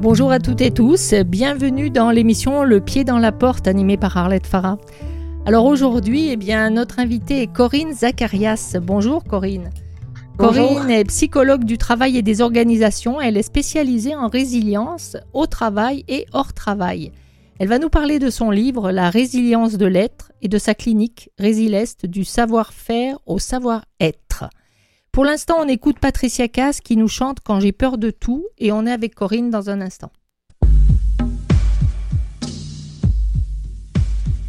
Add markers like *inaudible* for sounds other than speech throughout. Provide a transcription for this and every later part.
Bonjour à toutes et tous, bienvenue dans l'émission Le pied dans la porte animée par Arlette Farah. Alors aujourd'hui, eh bien, notre invitée est Corinne Zacharias. Bonjour Corinne. Corinne est psychologue du travail et des organisations. Elle est spécialisée en résilience au travail et hors travail. Elle va nous parler de son livre La résilience de l'être et de sa clinique Résileste du savoir-faire au savoir-être. Pour l'instant, on écoute Patricia Cass qui nous chante Quand j'ai peur de tout et on est avec Corinne dans un instant.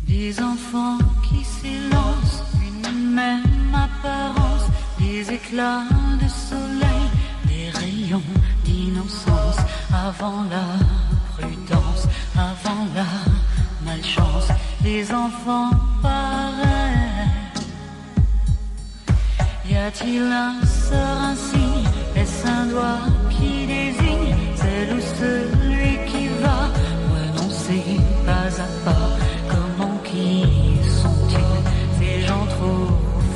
Des enfants qui s'élancent, une même apparence, des éclats de soleil, des rayons d'innocence avant la prudence, avant la malchance, des enfants pareils. Y a-t-il un sort ainsi? Est-ce un doigt qui désigne? Celle ou celui qui va? Renoncer pas à pas. Comment qui sont-ils? Ces gens trop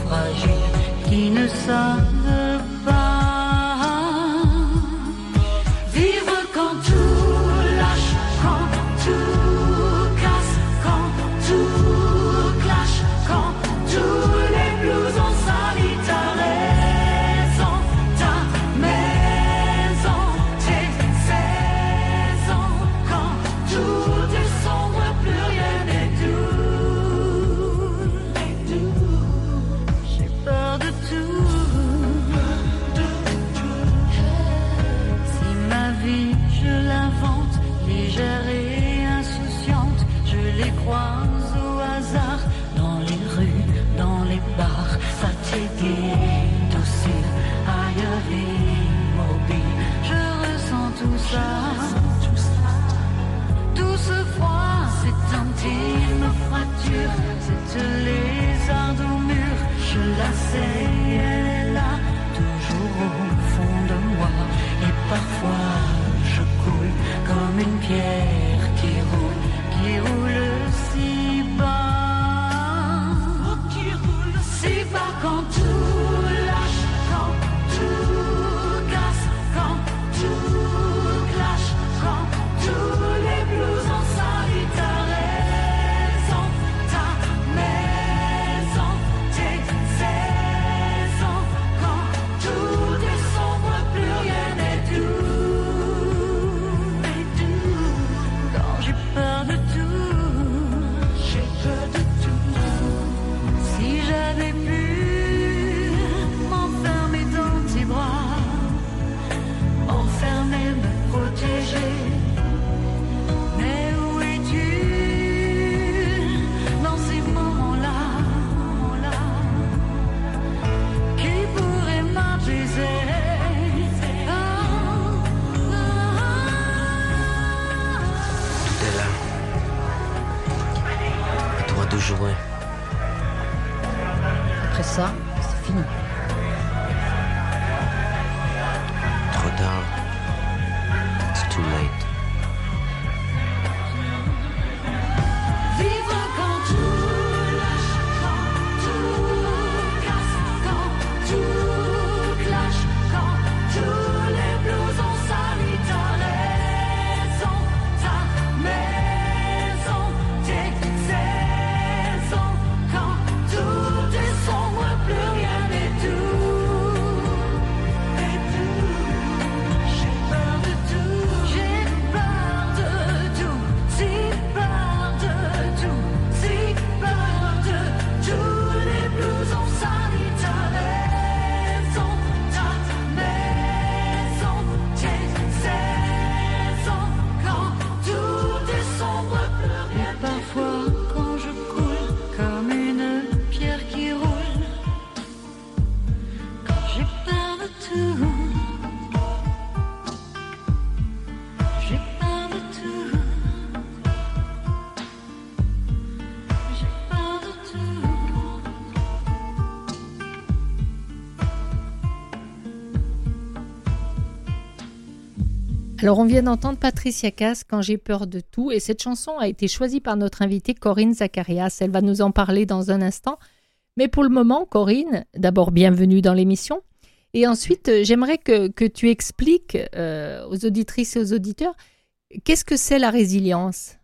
fragiles qui ne savent fini. Trop tard. It's too late. Alors on vient d'entendre Patricia Cass quand j'ai peur de tout et cette chanson a été choisie par notre invitée Corinne Zacharias. Elle va nous en parler dans un instant. Mais pour le moment, Corinne, d'abord bienvenue dans l'émission. Et ensuite, euh, j'aimerais que, que tu expliques euh, aux auditrices et aux auditeurs Qu'est-ce que c'est la résilience?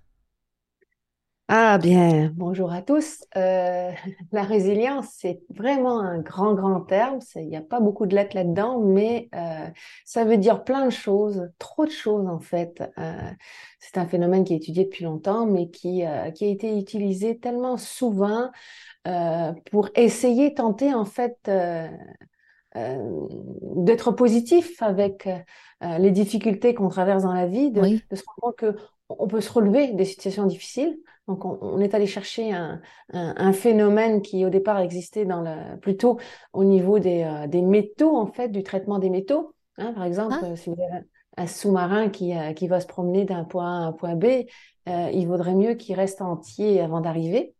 Ah bien, bonjour à tous. Euh, *laughs* la résilience, c'est vraiment un grand, grand terme. Il n'y a pas beaucoup de lettres là-dedans, mais euh, ça veut dire plein de choses, trop de choses en fait. Euh, c'est un phénomène qui est étudié depuis longtemps, mais qui, qui a été utilisé tellement souvent pour essayer, tenter en fait euh, d'être positif avec euh, les difficultés qu'on traverse dans la vie, de, Oui, de se rendre compte que on peut se relever des situations difficiles. Donc, on, on est allé chercher un, un, un phénomène qui, au départ, existait dans le, plutôt au niveau des, euh, des métaux, en fait, du traitement des métaux. Hein, par exemple, ah, si vous avez un, un sous-marin qui, euh, qui va se promener d'un point A à un point B, euh, il vaudrait mieux qu'il reste entier avant d'arriver.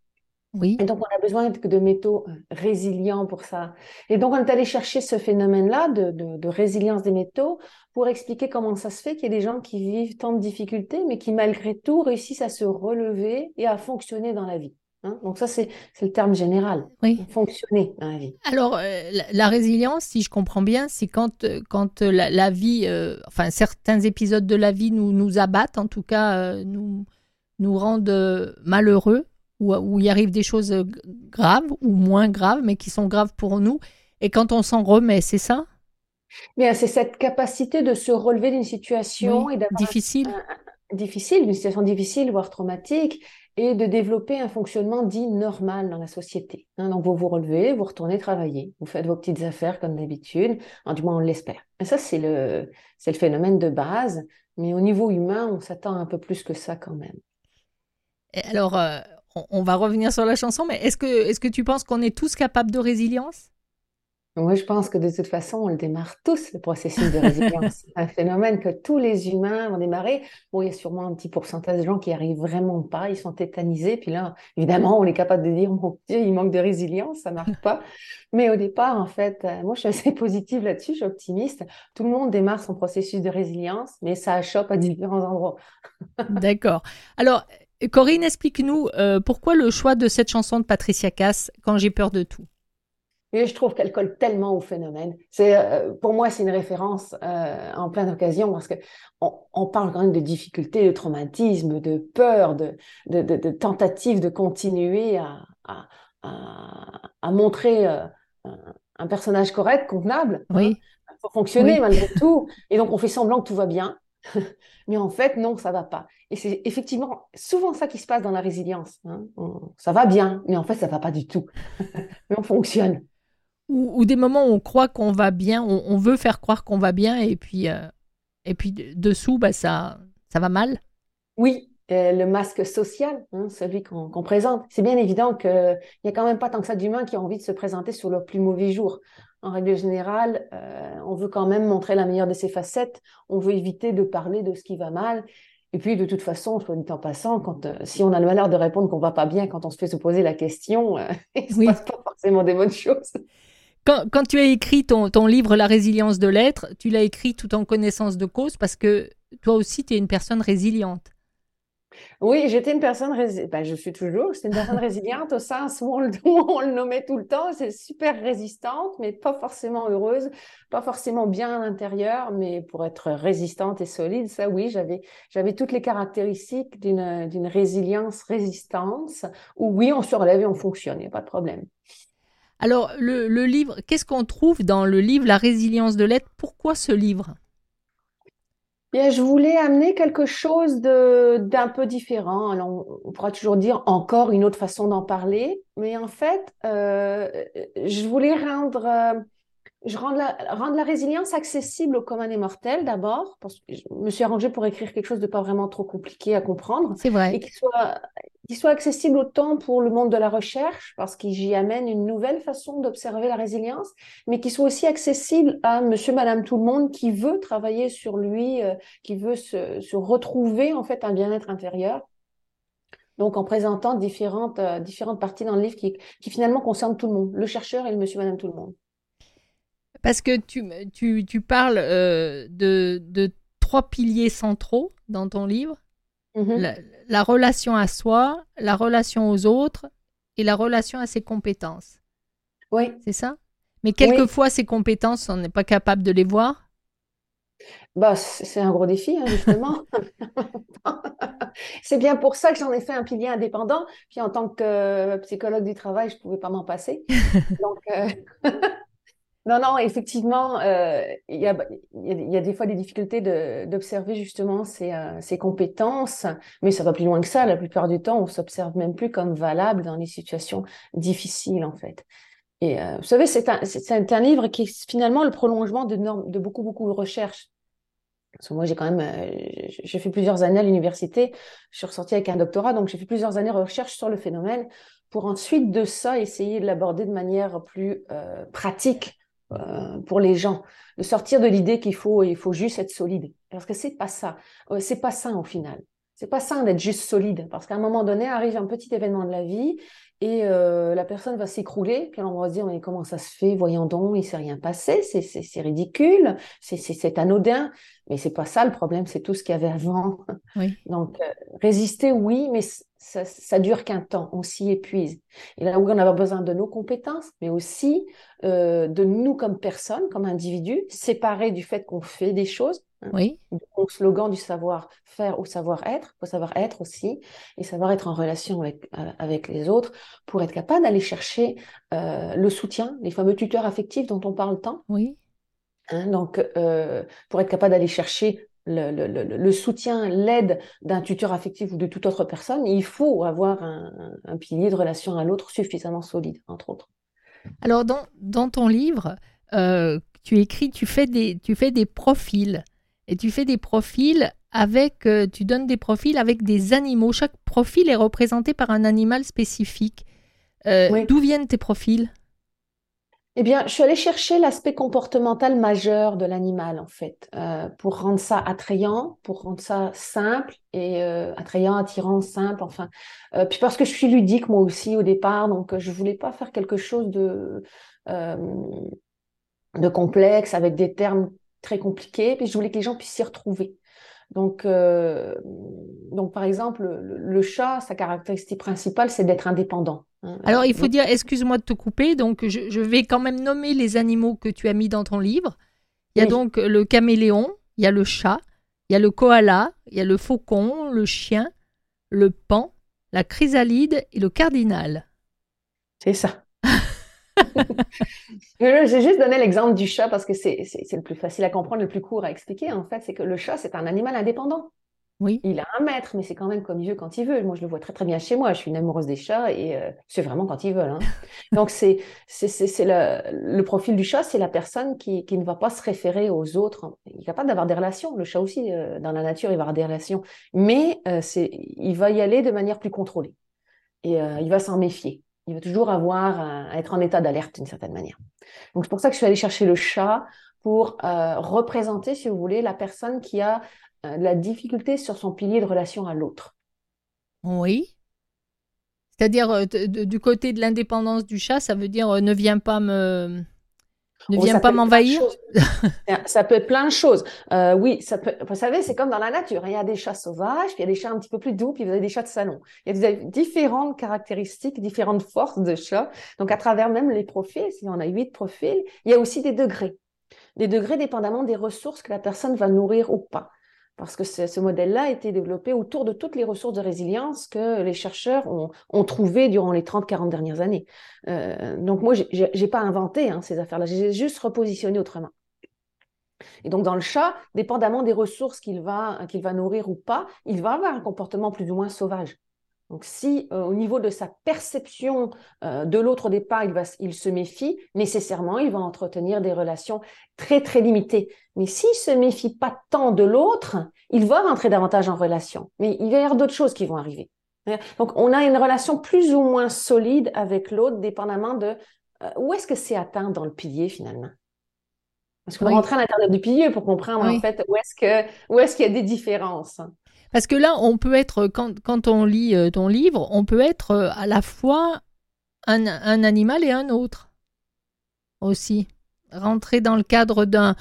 Oui, Et donc, on a besoin de, métaux euh, résilients pour ça. Et donc, on est allé chercher ce phénomène-là de, de, de résilience des métaux pour expliquer comment ça se fait qu'il y a des gens qui vivent tant de difficultés, mais qui, malgré tout, réussissent à se relever et à fonctionner dans la vie. Hein donc, ça, c'est, le terme général. oui. Fonctionner dans la vie. Alors, euh, la, la résilience, si je comprends bien, c'est quand, euh, quand la, la vie, euh, enfin certains épisodes de la vie nous, nous abattent, en tout cas euh, nous, nous rendent malheureux, ou où il arrive des choses euh, graves ou moins graves, mais qui sont graves pour nous. Et quand on s'en remet, c'est ça? Bien, c'est cette capacité de se relever d'une situation Oui, et d'avoir difficile. un, un- difficile, une situation difficile, voire traumatique, et de développer un fonctionnement dit normal dans la société. Hein, donc, vous vous relevez, vous retournez travailler, vous faites vos petites affaires comme d'habitude, du moins on l'espère. Et ça, c'est le, c'est le phénomène de base, mais au niveau humain, on s'attend un peu plus que ça quand même. Et alors, euh, on, on va revenir sur la chanson, mais est-ce que, est-ce que tu penses qu'on est tous capables de résilience? Moi, je pense que de toute façon, on le démarre tous, le processus de résilience. C'est *laughs* un phénomène que tous les humains vont démarrer. Bon, il y a sûrement un petit pourcentage de gens qui arrivent vraiment pas, ils sont tétanisés. Puis là, évidemment, on est capable de dire, mon Dieu, il manque de résilience, ça marche pas. Mais au départ, en fait, euh, moi, je suis assez positive là-dessus, je suis optimiste. Tout le monde démarre son processus de résilience, mais ça achoppe à différents endroits. D'accord. Alors, Corinne, explique-nous euh, pourquoi le choix de cette chanson de Patricia Cass, Quand j'ai peur de tout? Et je trouve qu'elle colle tellement au phénomène. C'est, euh, pour moi, c'est une référence euh, en plein d'occasions parce que on, on parle quand même de difficultés, de traumatisme, de peur, de, de, de, de tentatives de continuer à, à, à, à montrer un, personnage correct, convenable, hein, Oui, pour fonctionner oui. malgré *laughs* tout. Et donc, on fait semblant que tout va bien. *laughs* Mais en fait, non, ça va pas. Et c'est effectivement souvent ça qui se passe dans la résilience. hein. On- ça va bien, mais en fait, ça va pas du tout. *laughs* Mais on fonctionne. Ou, ou des moments où on croit qu'on va bien, on, on veut faire croire qu'on va bien, et puis, euh, et puis de- dessous, bah, ça, ça va mal. Oui, euh, le masque social, hein, celui qu'on qu'on présente. C'est bien évident qu'il n'y a quand même pas tant que ça d'humains qui ont envie de se présenter sur leur plus mauvais jour. En règle générale, euh, on veut quand même montrer la meilleure de ses facettes. On veut éviter de parler de ce qui va mal. Et puis, de toute façon, soit dit en passant, quand, euh, si on a le malheur de répondre qu'on va pas bien quand on se fait se poser la question, euh, *laughs* il se Oui. passe pas forcément des bonnes choses. Quand, quand tu as écrit ton, ton livre La résilience de l'être, tu l'as écrit tout en connaissance de cause parce que toi aussi, tu es une personne résiliente. Oui, j'étais une personne résiliente. Ben, je suis toujours. J'étais une personne résiliente au sens où on le, *laughs* où on le nommait tout le temps. C'est super résistante, mais pas forcément heureuse, pas forcément bien à l'intérieur, mais pour être résistante et solide, ça oui, j'avais j'avais toutes les caractéristiques d'une d'une résilience résistance où oui, on se relève et on fonctionne, il n'y a pas de problème. Alors, le, le livre, qu'est-ce qu'on trouve dans le livre La résilience de l'être Pourquoi ce livre? Bien, je voulais amener quelque chose d'un peu différent. Alors, on, on pourra toujours dire encore une autre façon d'en parler, mais en fait, euh, je voulais rendre, euh, je rendre la, rendre la résilience accessible au commun des mortels d'abord, parce que je me suis arrangée pour écrire quelque chose de pas vraiment trop compliqué à comprendre C'est et vrai. qui soit, qui soit accessible autant pour le monde de la recherche, parce qu'il j'y amène une nouvelle façon d'observer la résilience, mais qui soit aussi accessible à monsieur, madame, tout le monde qui veut travailler sur lui, euh, qui veut se, se retrouver en fait un bien-être intérieur. Donc, en présentant différentes, euh, différentes parties dans le livre qui, qui finalement concernent tout le monde, le chercheur et le monsieur, madame, tout le monde. Parce que tu, tu, tu parles euh, de, de trois piliers centraux dans ton livre. Mhm. La, la relation à soi, la relation aux autres et la relation à ses compétences. Oui. C'est ça? Mais quelquefois, ces compétences, on n'est pas capable de les voir? Bah, c'est c'est un gros défi, hein, justement. *laughs* C'est bien pour ça que j'en ai fait un pilier indépendant. Puis en tant que euh, psychologue du travail, je ne pouvais pas m'en passer. *laughs* Donc, euh, *laughs* non, non, effectivement, euh, il y a, y a- des fois des difficultés d'observer justement ces, euh, ces compétences, mais ça va plus loin que ça. La plupart du temps, on s'observe même plus comme valable dans les situations difficiles, en fait. Et euh, vous savez, c'est un, un livre qui est finalement le prolongement de, normes- de beaucoup, beaucoup de recherches. Parce que moi, j'ai quand même, euh, j'ai fait plusieurs années à l'université, je suis ressortie avec un doctorat, donc j'ai fait plusieurs années de recherche sur le phénomène pour ensuite de ça essayer de l'aborder de manière plus euh, pratique euh, pour les gens, de sortir de l'idée qu'il faut, il faut juste être solide. Parce que c'est pas ça, Euh, c'est pas ça au final. C'est pas ça d'être juste solide, parce qu'à un moment donné arrive un petit événement de la vie et euh, la personne va s'écrouler, puis on va se dire mais comment ça se fait, voyons donc, il s'est rien passé, c'est c'est- c'est ridicule, c'est c'est- c'est anodin. Mais c'est pas ça le problème, c'est tout ce qu'il y avait avant. Oui. *laughs* Donc, euh, résister, oui, mais ça, ça dure qu'un temps, on s'y épuise. Et là où on a besoin de nos compétences, mais aussi euh, de nous comme personnes, comme individus, séparés du fait qu'on fait des choses, Oui. au slogan du savoir-faire ou savoir-être, faut savoir-être aussi, et savoir être en relation avec, euh, avec les autres pour être capable d'aller chercher euh, le soutien, les fameux tuteurs affectifs dont on parle tant. Oui. Hein, donc, euh, pour être capable d'aller chercher le, le- le- le soutien, l'aide d'un tuteur affectif ou de toute autre personne, il faut avoir un, un- pilier de relation à l'autre suffisamment solide, entre autres. Alors, dans, dans ton livre, tu écris, tu fais, des, tu fais des profils. Et tu fais des profils avec, euh, tu donnes des profils avec des animaux. Chaque profil est représenté par un animal spécifique. Euh, Oui. D'où viennent tes profils? Eh bien, je suis allée chercher l'aspect comportemental majeur de l'animal, en fait, euh, pour rendre ça attrayant, pour rendre ça simple et attrayant, attirant, simple, enfin. Puis parce que je suis ludique, moi aussi, au départ, donc je voulais pas faire quelque chose de, de complexe, avec des termes très compliqués, puis je voulais que les gens puissent s'y retrouver. Donc, euh, donc, par exemple, le, le chat, sa caractéristique principale, c'est d'être indépendant. hein. Alors, il faut dire, excuse-moi de te couper, donc je, je vais quand même nommer les animaux que tu as mis dans ton livre. Il y a Oui. donc le caméléon, il y a le chat, il y a le koala, il y a le faucon, le chien, le pan, la chrysalide et le cardinal. C'est ça. *laughs* J'ai juste donné l'exemple du chat parce que c'est le plus facile à comprendre, le plus court à expliquer. En fait, c'est que le chat, c'est un animal indépendant. Oui. Il a un maître, mais c'est quand même comme il veut quand il veut. Moi, je le vois très très bien chez moi. Je suis une amoureuse des chats et euh, c'est vraiment quand ils veulent. hein. *laughs* Donc, c'est le, le profil du chat, c'est la personne qui, qui ne va pas se référer aux autres. Il est capable d'avoir des relations. Le chat aussi, euh, dans la nature, il va avoir des relations. Mais euh, c'est, il va y aller de manière plus contrôlée. Et il va s'en méfier. Il va toujours avoir être en état d'alerte d'une certaine manière. Donc, c'est pour ça que je suis allée chercher le chat pour euh, représenter, si vous voulez, la personne qui a euh, de la difficulté sur son pilier de relation à l'autre. Oui. C'est-à-dire, euh, du côté de l'indépendance du chat, ça veut dire ne viens pas me. Ne Oh, viens pas m'envahir. *laughs* Ça peut être plein de choses. Euh, oui, ça peut. Vous savez, c'est comme dans la nature. Il y a des chats sauvages, puis il y a des chats un petit peu plus doux, puis vous avez des chats de salon. Il y a des différentes caractéristiques, différentes forces de chats. Donc, à travers même les profils, si on a huit profils, il y a aussi des degrés. Des degrés dépendamment des ressources que la personne va nourrir ou pas. Parce que ce, modèle-là a été développé autour de toutes les ressources de résilience que les chercheurs ont, trouvées durant les 30-40 dernières années. Euh, donc moi, j'ai pas inventé hein, ces affaires-là, j'ai juste repositionné autrement. Et donc dans le chat, dépendamment des ressources qu'il va, qu'il va nourrir ou pas, il va avoir un comportement plus ou moins sauvage. Donc si euh, au niveau de sa perception euh, de l'autre au départ, il, va, il se méfie, nécessairement, il va entretenir des relations très très limitées. Mais s'il se méfie pas tant de l'autre, il va rentrer davantage en relation. Mais il va y avoir d'autres choses qui vont arriver. Donc on a une relation plus ou moins solide avec l'autre, dépendamment de euh, où est-ce que c'est atteint dans le pilier finalement? Parce qu'on Oui. rentrer à l'intérieur du pilier pour comprendre Oui. en fait où est-ce que où est-ce qu'il y a des différences? Parce que là, on peut être, quand, on lit euh, ton livre, on peut être euh, à la fois un, animal et un autre aussi. Rentrer dans le cadre d'un.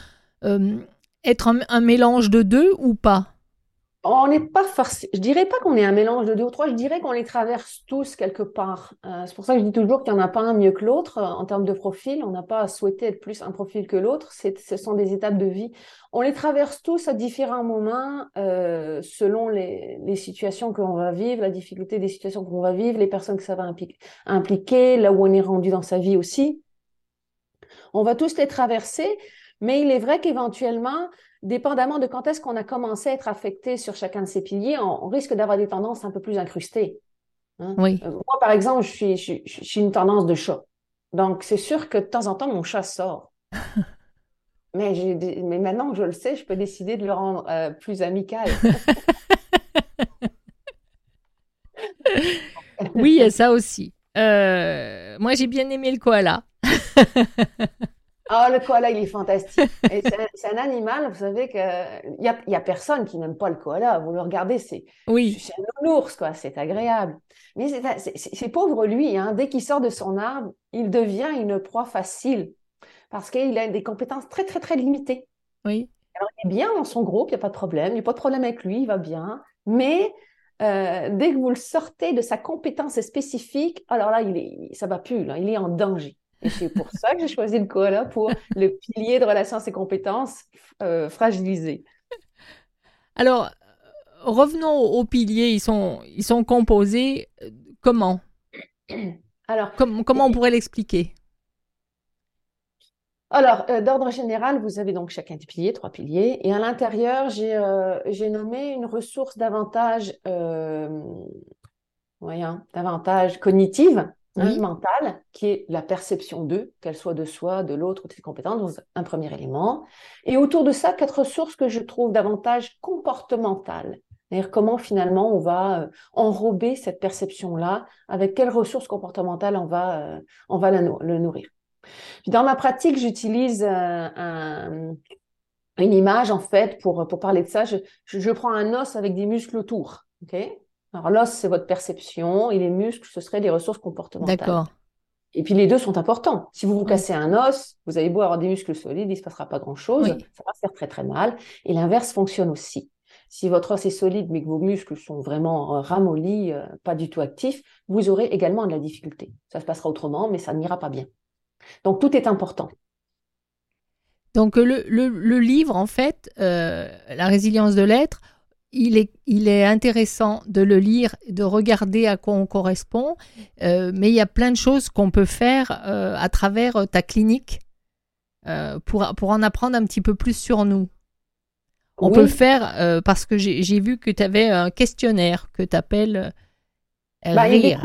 euh, être un mélange de deux ou pas On n'est pas forcé. Je dirais pas qu'on est un mélange de deux ou trois. Je dirais qu'on les traverse tous quelque part. Euh, c'est pour ça que je dis toujours qu'il n'y en a pas un mieux que l'autre euh, en termes de profil. On n'a pas à souhaiter être plus un profil que l'autre. Ce sont des étapes de vie. On les traverse tous à différents moments euh, selon les, situations que l'on va vivre, la difficulté des situations qu'on va vivre, les personnes que ça va impliquer, là où on est rendu dans sa vie aussi. On va tous les traverser, mais il est vrai qu'éventuellement, dépendamment de quand est-ce qu'on a commencé à être affecté sur chacun de ces piliers, on, on risque d'avoir des tendances un peu plus incrustées. hein. Oui. Euh, Moi, par exemple, je suis, je, suis- je suis une tendance de chat. Donc, c'est sûr que de temps en temps, mon chat sort. *laughs* Mais maintenant que je le sais, je peux décider de le rendre euh, plus amical. *laughs* Oui, il y a ça aussi. Euh, moi, j'ai bien aimé le koala. *laughs* Ah, le koala, il est fantastique. C'est un, animal, vous savez que il y a, y a personne qui n'aime pas le koala. Vous le regardez, c'est Oui, c'est un ours, quoi. C'est agréable. Mais c'est pauvre lui, hein. Dès qu'il sort de son arbre, il devient une proie facile parce qu'il a des compétences très, très, très limitées. oui. Il est bien dans son groupe, il n'y a pas de problème. Il n'y a pas de problème avec lui, il va bien. Mais euh, dès que vous le sortez de sa compétence spécifique, alors là, il est, ça va plus, là. Il est en danger. Et c'est pour ça que j'ai choisi le koala pour le pilier de relations et compétences euh, fragilisées. Alors, revenons aux piliers. Ils sont, ils sont composés euh, comment? *clears throat* Alors, Comme- Comment on pourrait l'expliquer? Alors, euh, d'ordre général, vous avez donc chacun des piliers, trois piliers, et à l'intérieur, j'ai euh, nommé une ressource davantage, euh, voyons, davantage cognitive, Oui. mentale, qui est la perception d'eux, qu'elle soit de soi, de l'autre ou de ses compétences, un premier élément. Et autour de ça, quatre ressources que je trouve davantage comportementales. C'est-à-dire comment finalement on va euh, enrober cette perception-là, avec quelles ressources comportementales on va, euh, on va la le nourrir. Dans ma pratique, j'utilise euh, un- une image en fait pour, pour parler de ça. Je, je, prends un os avec des muscles autour. ok? Alors l'os, c'est votre perception et les muscles, ce seraient des ressources comportementales. D'accord. Et puis les deux sont importants. Si vous vous cassez un os, vous avez beau avoir des muscles solides, il ne se passera pas grand-chose. Oui. Ça va faire très très mal. Et l'inverse fonctionne aussi. Si votre os est solide mais que vos muscles sont vraiment euh, ramollis, euh, pas du tout actifs, vous aurez également de la difficulté. Ça se passera autrement, mais ça n'ira pas bien. Donc tout est important. Donc le, le- le livre, en fait, euh, La résilience de l'être, il est, il est intéressant de le lire, de regarder à quoi on correspond, euh, mais il y a plein de choses qu'on peut faire euh, à travers euh, ta clinique euh, pour, pour en apprendre un petit peu plus sur nous. On Oui. peut le faire euh, parce que j'ai vu que tu avais un questionnaire que tu appelles Bah, Rire.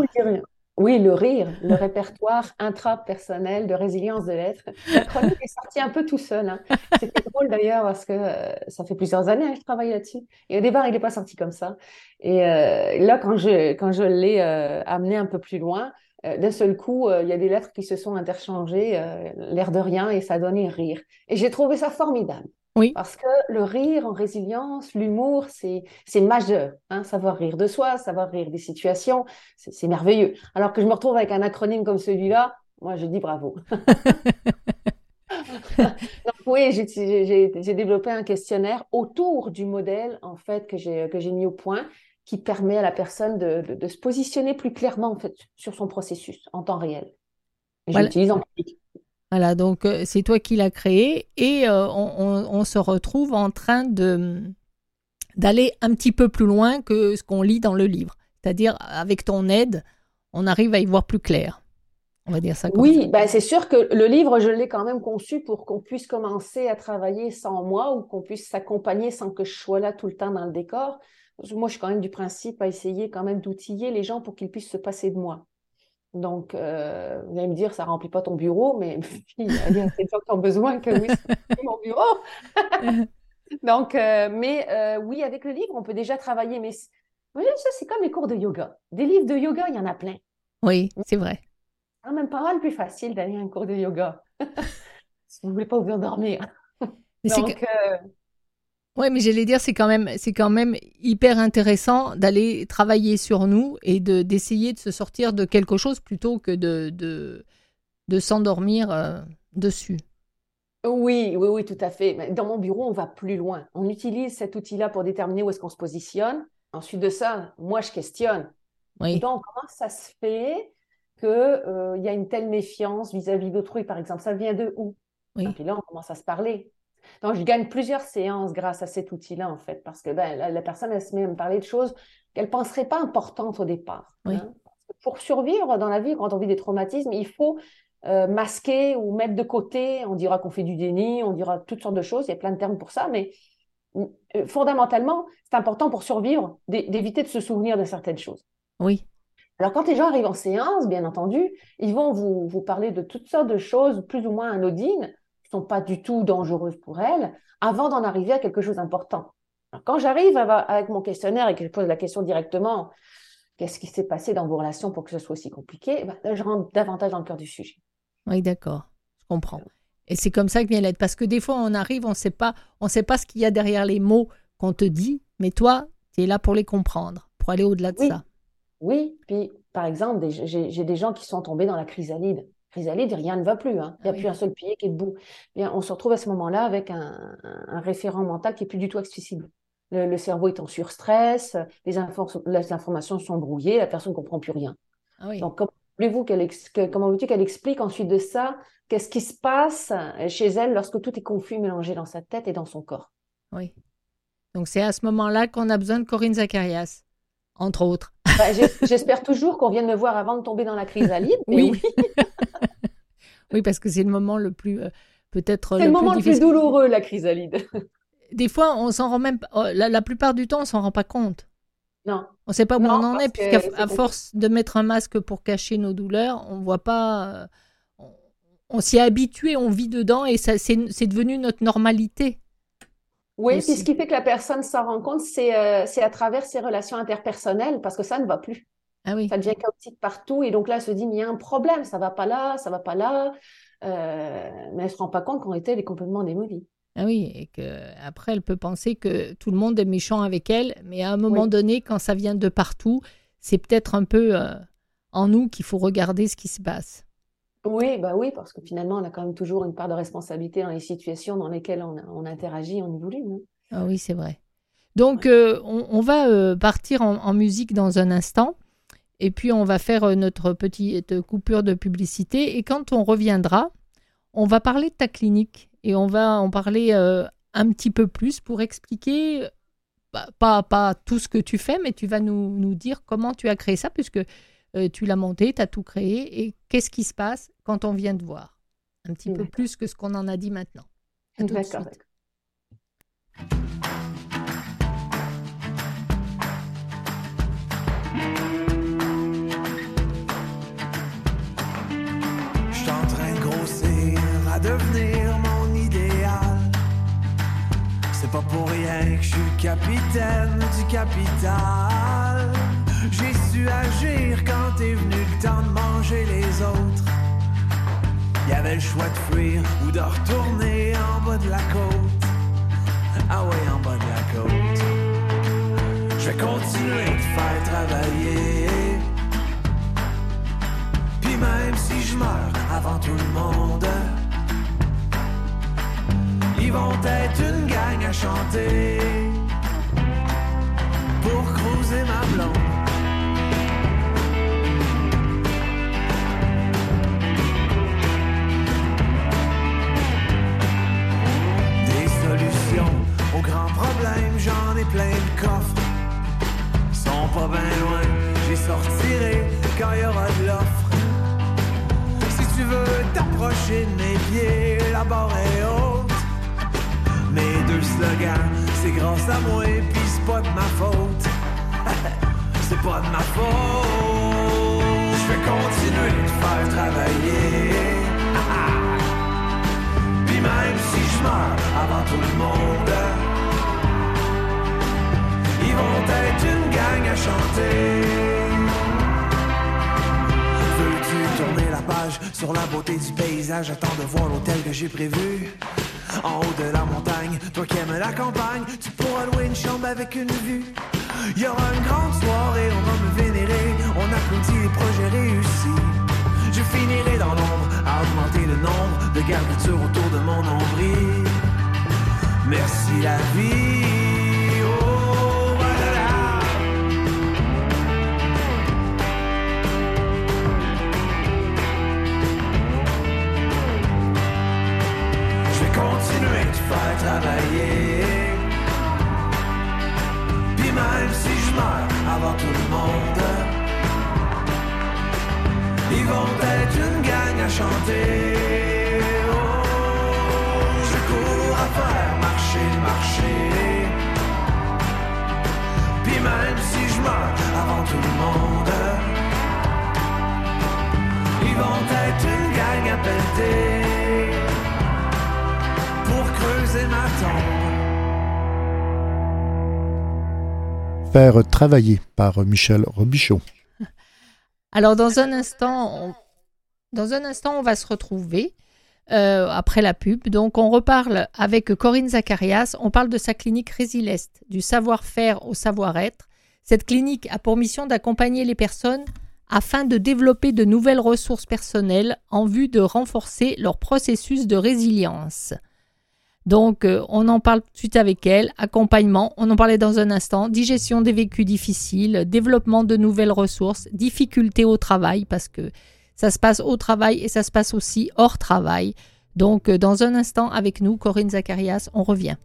Oui, le rire, le répertoire intrapersonnel de résilience de l'être. La chronique est sortie un peu tout seul. hein. C'était drôle d'ailleurs parce que euh, ça fait plusieurs années hein, que je travaille là-dessus. Et au départ, il n'est pas sorti comme ça. Et euh, là, quand je, l'ai euh, amené un peu plus loin, d'un seul coup, il y a des lettres qui se sont interchangées, l'air de rien, et ça donnait rire. Et j'ai trouvé ça formidable. Oui. Parce que le rire en résilience, l'humour, c'est c'est majeur. Hein, savoir rire de soi, savoir rire des situations, c'est c'est merveilleux. Alors que je me retrouve avec un acronyme comme celui-là, moi je dis bravo. *laughs* Donc oui, j'ai j'ai- j'ai développé un questionnaire autour du modèle en fait que j'ai que j'ai mis au point, qui permet à la personne de, de, de se positionner plus clairement en fait sur son processus en temps réel. Et je l'utilise en pratique. Voilà, donc euh, c'est toi qui l'as créé et euh, on, on- on se retrouve en train de d'aller un petit peu plus loin que ce qu'on lit dans le livre. C'est-à-dire, avec ton aide, on arrive à y voir plus clair. On va dire ça comme Oui, ça. ben c'est sûr que le livre, je l'ai quand même conçu pour qu'on puisse commencer à travailler sans moi ou qu'on puisse s'accompagner sans que je sois là tout le temps dans le décor. Moi, je suis quand même du principe à essayer quand même d'outiller les gens pour qu'ils puissent se passer de moi. Donc, euh, vous allez me dire, ça remplit pas ton bureau, mais *laughs* il y a des gens qui ont besoin que oui, ça remplit mon bureau. *laughs* Donc, euh, mais euh, oui, avec le livre, on peut déjà travailler. Mais voyez, ça, c'est comme les cours de yoga. Des livres de yoga, il y en a plein. Oui, c'est vrai. C'est quand même pas mal plus facile d'aller à un cours de yoga. *laughs* Si vous voulez pas vous endormir. Donc, que- Ouais, mais j'allais dire, c'est quand même, c'est quand même hyper intéressant d'aller travailler sur nous et de d'essayer de se sortir de quelque chose plutôt que de de, de s'endormir euh, dessus. Oui, oui, oui, tout à fait. Dans mon bureau, on va plus loin. On utilise cet outil-là pour déterminer où est-ce qu'on se positionne. Ensuite de ça, moi, je questionne. Oui, Donc, comment ça se fait que, euh, y a une telle méfiance vis-à-vis d'autrui, par exemple? Ça vient de où? oui, Et puis là, on commence à se parler. Donc, je gagne plusieurs séances grâce à cet outil-là, en fait, parce que ben, la, la personne, elle se met à me parler de choses qu'elle ne penserait pas importantes au départ. Oui. hein. Pour survivre dans la vie, quand on vit des traumatismes, il faut euh, masquer ou mettre de côté. On dira qu'on fait du déni, on dira toutes sortes de choses, il y a plein de termes pour ça, mais euh, fondamentalement, c'est important pour survivre d'é- d'éviter de se souvenir de certaines choses. oui, Alors, quand les gens arrivent en séance, bien entendu, ils vont vous, vous parler de toutes sortes de choses plus ou moins anodines, sont pas du tout dangereuses pour elles, avant d'en arriver à quelque chose d'important. Quand j'arrive avec mon questionnaire et que je pose la question directement, qu'est-ce qui s'est passé dans vos relations pour que ce soit aussi compliqué, ben, là, je rentre davantage dans le cœur du sujet. oui, d'accord. Je comprends. Et c'est comme ça que vient l'aide. Parce que des fois, on arrive, on ne sait pas, on sait pas ce qu'il y a derrière les mots qu'on te dit, mais toi, tu es là pour les comprendre, pour aller au-delà de Oui. ça. Oui, puis par exemple, j'ai des gens qui sont tombés dans la chrysalide. Chrysalide, rien ne va plus, hein. Il n'y a oui. plus un seul pilier qui est debout. Bien, on se retrouve à ce moment-là avec un, référent mental qui est plus du tout accessible. Le, le cerveau est en surstress, les, infor- les informations sont brouillées, la personne ne comprend plus rien. Ah oui. Donc, comment voulez-vous qu'elle ex- que- comment veux-tu qu'elle explique ensuite de ça? Qu'est-ce qui se passe chez elle lorsque tout est confus, mélangé dans sa tête et dans son corps? Oui. Donc c'est à ce moment-là qu'on a besoin de Corinne Zacharias, entre autres. J'ai- J'espère toujours qu'on vienne me voir avant de tomber dans la chrysalide, *laughs* mais Oui. oui. *laughs* Oui, parce que c'est le moment le plus, euh, peut-être C'est le moment le plus douloureux, la chrysalide. *laughs* Des fois, on s'en rend même, oh, la, la plupart du temps, on s'en rend pas compte. Non. On ne sait pas où Non, on en est, puisqu'à force de mettre un masque pour cacher nos douleurs, on voit pas. euh, on on s'y est habitué, on vit dedans et ça, c'est devenu notre normalité. Oui, puis ce qui fait que la personne s'en rend compte, c'est euh, c'est à travers ses relations interpersonnelles, parce que ça ne va plus. Ah oui. Ça devient chaotique partout, et donc là, elle se dit, mais il y a un problème, ça va pas là, ça va pas là. Euh, mais elle se rend pas compte qu'en réalité, elle est complètement démolie. Ah oui, et que après elle peut penser que tout le monde est méchant avec elle, mais à un moment Oui. donné, quand ça vient de partout, c'est peut-être un peu euh, en nous qu'il faut regarder ce qui se passe. Oui, bah oui, parce que finalement, on a quand même toujours une part de responsabilité dans les situations dans lesquelles on, on interagit, on évolue. hein. Ah oui, c'est vrai. Donc, euh, on, on va euh, partir en, en musique dans un instant. Et puis, on va faire euh, notre petite coupure de publicité. Et quand on reviendra, on va parler de ta clinique. Et on va en parler euh, un petit peu plus pour expliquer, euh, bah, pas, pas tout ce que tu fais, mais tu vas nous, nous dire comment tu as créé ça, puisque euh, tu l'as monté, tu as tout créé. Et qu'est-ce qui se passe quand on vient te voir? Un petit peu plus que ce qu'on en a dit maintenant. De D'accord, pour rien que je suis capitaine du capital. J'ai su agir quand est venu le temps de manger les autres. Y avait le choix de fuir ou de retourner en bas de la côte. Ah ouais, en bas de la côte. Je vais continuer de faire travailler. Puis même si je meurs avant tout le monde, vont être une gang à chanter pour cruiser ma blonde. Des solutions aux grands problèmes, j'en ai plein le coffre. Sont pas bien loin, j'y sortirai quand il y aura de l'offre. Si tu veux t'approcher de mes pieds, la barre. C'est grâce à moi et puis c'est pas de ma faute. *laughs* c'est pas de ma faute. Je vais continuer de faire travailler. *laughs* Puis même si je meurs avant tout le monde, ils vont être une gang à chanter. Veux-tu tourner la page sur la beauté du paysage? Attends de voir l'hôtel que j'ai prévu. En haut de la toi qui aimes la campagne, tu pourras louer une chambre avec une vue. Il y aura une grande soirée, on va me vénérer, on applaudit les projets réussis. J'ai finirai dans l'ombre à augmenter le nombre de garnitures autour de mon nombril. Merci la vie. Travailler. Puis même si je meurs avant tout le monde, ils vont être une gang à chanter. Oh, je cours à faire marcher le marché. Puis même si je meurs avant tout le monde, ils vont être une gang à pour creuser ma tombe. Faire travailler par Michel Robichaud. *laughs* Alors dans un instant, on, dans un instant, on va se retrouver euh, après la pub. Donc on reparle avec Corinne Zacharias. On parle de sa clinique Résilest, du savoir-faire au savoir-être. Cette clinique a pour mission d'accompagner les personnes afin de développer de nouvelles ressources personnelles en vue de renforcer leur processus de résilience. Donc, euh, on en parle tout de suite avec elle. Accompagnement, on en parlait dans un instant. Digestion des vécus difficiles, développement de nouvelles ressources, difficultés au travail, parce que ça se passe au travail et ça se passe aussi hors travail. Donc, euh, dans un instant, avec nous, Corinne Zacharias, on revient.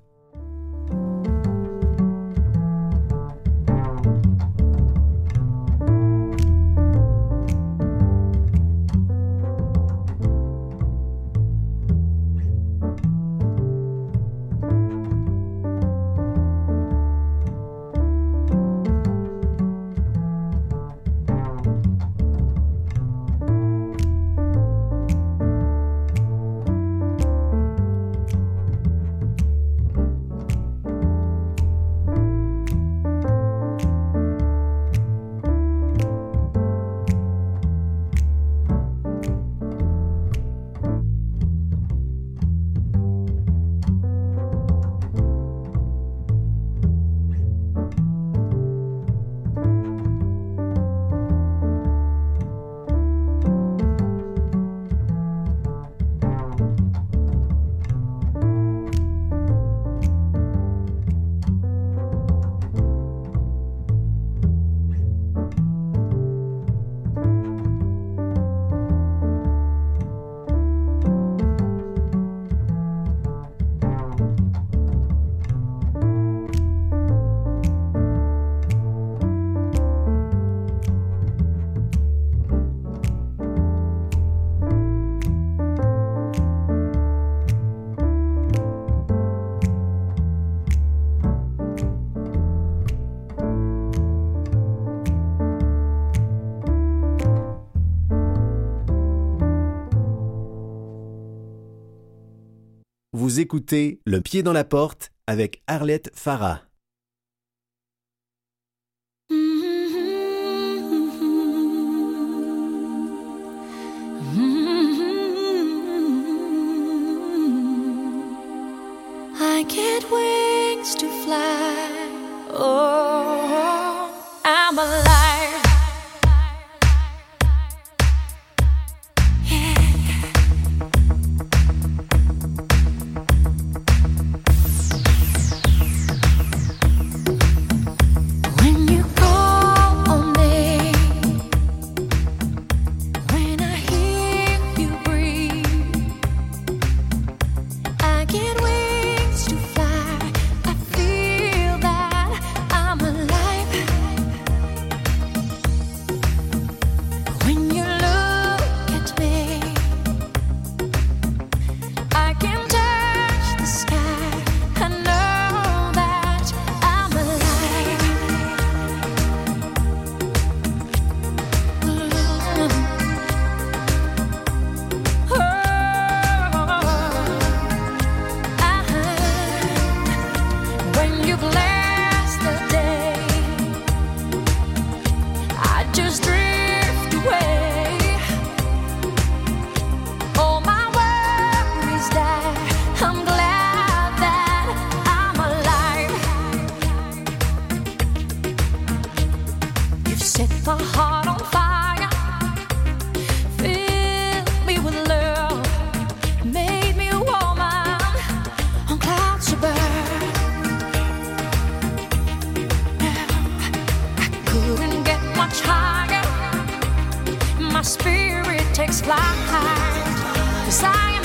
Écoutez Le pied dans la porte avec Arlette Farah. I wings to fly. Oh, I'm. spirit takes flight. Cause I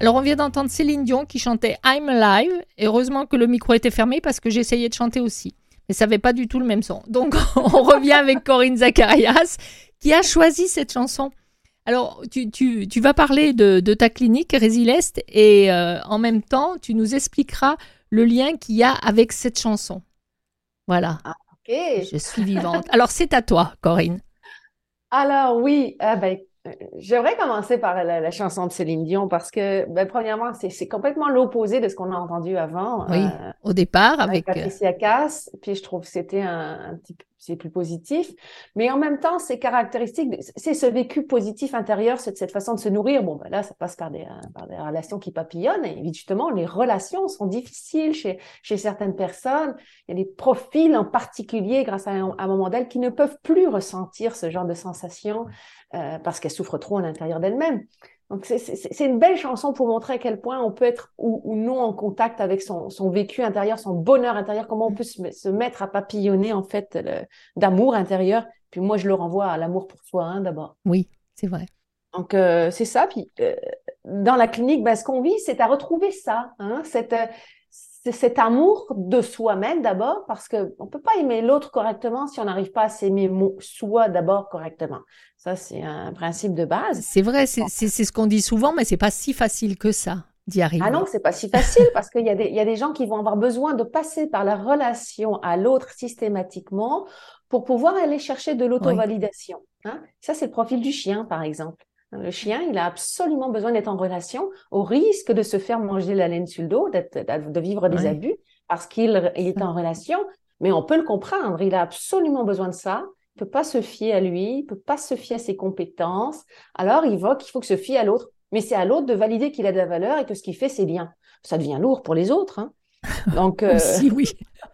Alors, on vient d'entendre Céline Dion qui chantait I'm Alive. Et heureusement que le micro était fermé parce que j'essayais de chanter aussi. Mais ça n'avait pas du tout le même son. Donc, *laughs* on revient avec Corinne Zacharias qui a choisi cette chanson. Alors, tu, tu- tu vas parler de, de ta clinique Résileste et euh, en même temps, tu nous expliqueras le lien qu'il y a avec cette chanson. Voilà, Ok. je suis vivante. Alors, c'est à toi, Corinne. Alors oui, ah ben, j'aimerais commencer par la, la chanson de Céline Dion parce que, ben, premièrement, c'est complètement l'opposé de ce qu'on a entendu avant Oui, euh, Au départ, avec avec. euh, Patricia Cass. Puis je trouve que c'était un, un petit peu- c'est plus positif, mais en même temps, c'est caractéristique, c'est ce vécu positif intérieur, cette, cette façon de se nourrir. Bon, ben là, ça passe par des, euh, par des relations qui papillonnent. Et justement, les relations sont difficiles chez, chez certaines personnes. Il y a des profils en particulier, grâce à un, à un moment d'elles, qui ne peuvent plus ressentir ce genre de sensations euh, parce qu'elles souffrent trop à l'intérieur d'elles-mêmes. Donc, c'est- une belle chanson pour montrer à quel point on peut être ou, ou non en contact avec son, son vécu intérieur, son bonheur intérieur, comment on peut se, se mettre à papillonner, en fait, d'amour intérieur. Puis moi, je le renvoie à l'amour pour soi, hein, d'abord. Oui, c'est vrai. Donc, euh, c'est ça. Puis, euh, dans la clinique, ben, ce qu'on vit, c'est à retrouver ça, hein, cette, c'est cet amour de soi-même d'abord, parce que on peut pas aimer l'autre correctement si on n'arrive pas à s'aimer soi d'abord correctement. Ça, c'est un principe de base. C'est vrai, c'est ce qu'on dit souvent, mais c'est pas si facile que ça d'y arriver. Ah non, c'est pas si facile *laughs* parce qu'il y a des, y a des gens qui vont avoir besoin de passer par la relation à l'autre systématiquement pour pouvoir aller chercher de l'auto-validation. Hein? Ça, c'est le profil du chien, par exemple. Le chien, il a absolument besoin d'être en relation au risque de se faire manger la laine sur le dos, de vivre des abus parce qu'il il est en relation. Mais on peut le comprendre. Il a absolument besoin de ça. Il peut pas se fier à lui. Il peut pas se fier à ses compétences. Alors, il voit qu'il faut que se fier à l'autre. Mais c'est à l'autre de valider qu'il a de la valeur et que ce qu'il fait, c'est bien. Ça devient lourd pour les autres. hein. Donc, *laughs* euh, Aussi, oui.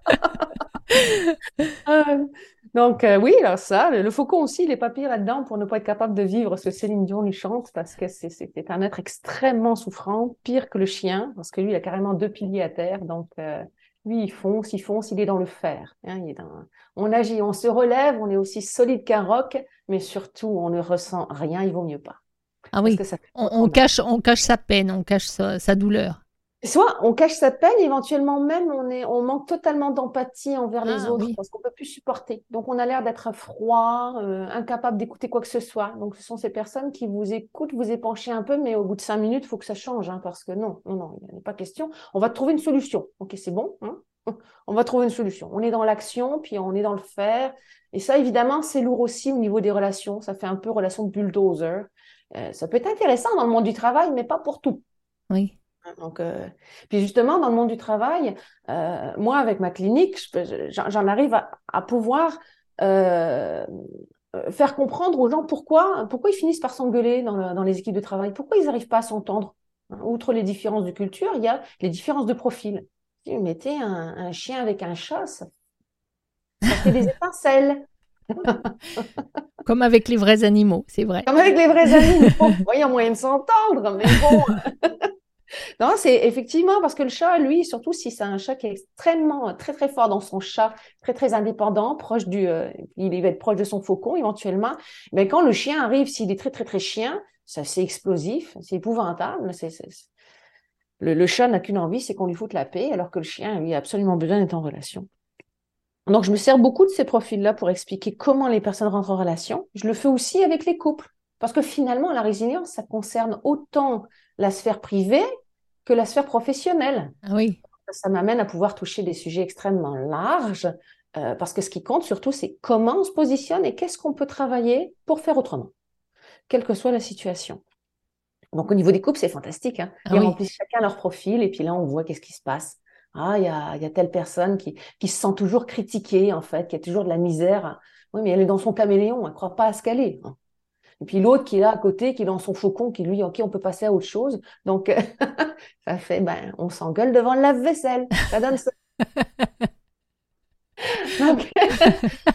*laughs* euh, donc euh, oui, alors ça, le, le faucon aussi, il est pas pire là-dedans pour ne pas être capable de vivre ce que Céline Dion lui chante parce que c'est un être extrêmement souffrant, pire que le chien, parce que lui, il a carrément deux piliers à terre. Donc, euh, lui, il fonce, il fonce, il est dans le fer. hein, il est dans... On agit, on se relève, on est aussi solide qu'un roc, mais surtout, on ne ressent rien, il vaut mieux pas. Ah oui, ça on, cache, on cache sa peine, on cache sa, sa douleur. Soit on cache sa peine, éventuellement même on est, on manque totalement d'empathie envers les Ah, autres oui. parce qu'on peut plus supporter. Donc on a l'air d'être froid, euh, incapable d'écouter quoi que ce soit. Donc ce sont ces personnes qui vous écoutent, vous épanchez un peu, mais au bout de cinq minutes, il faut que ça change, hein, parce que non, non, non, il n'est pas question. On va trouver une solution. Ok, c'est bon, hein on va trouver une solution. On est dans l'action, puis on est dans le faire. Et ça, évidemment, c'est lourd aussi au niveau des relations. Ça fait un peu relation de bulldozer. Euh, ça peut être intéressant dans le monde du travail, mais pas pour tout. Oui. Donc, euh, puis justement, dans le monde du travail, euh, moi, avec ma clinique, j'en arrive à, à pouvoir euh, faire comprendre aux gens pourquoi, pourquoi ils finissent par s'engueuler dans, le- dans les équipes de travail, pourquoi ils n'arrivent pas à s'entendre. Hein, Outre les différences de culture, il y a les différences de profil. Si vous mettez un, un chien avec un chat, ça, ça fait des *laughs* étincelles. Comme avec les vrais animaux, c'est vrai. Comme avec les vrais amis, bon, il y a moyen de s'entendre, mais bon. *laughs* Non, c'est effectivement parce que le chat, lui, surtout si c'est un chat qui est extrêmement, très très fort dans son chat, très très indépendant, proche du, euh, il va être proche de son faucon éventuellement. Mais quand le chien arrive, s'il est très très très chien, ça c'est explosif, c'est épouvantable. Le, le chat n'a qu'une envie, c'est qu'on lui foute la paix, alors que le chien, lui, a absolument besoin d'être en relation. Donc, je me sers beaucoup de ces profils-là pour expliquer comment les personnes rentrent en relation. Je le fais aussi avec les couples. Parce que finalement, la résilience, ça concerne autant la sphère privée que la sphère professionnelle. Ah oui, Ça m'amène à pouvoir toucher des sujets extrêmement larges, euh, parce que ce qui compte surtout, c'est comment on se positionne et qu'est-ce qu'on peut travailler pour faire autrement, quelle que soit la situation. Donc, au niveau des couples, c'est fantastique. Hein. Ah Ils oui. remplissent chacun leur profil et puis là, on voit qu'est-ce qui se passe. Ah, il y a, y a telle personne qui, qui se sent toujours critiquée, en fait, qui a toujours de la misère. Oui, mais elle est dans son caméléon, elle ne croit pas à ce qu'elle est. hein. Et puis l'autre qui est là à côté, qui est dans son faucon, qui lui, OK, on peut passer à autre chose. Donc, *laughs* ça fait, ben, on s'engueule devant le lave-vaisselle. Ça donne ça. *laughs* Donc, *laughs*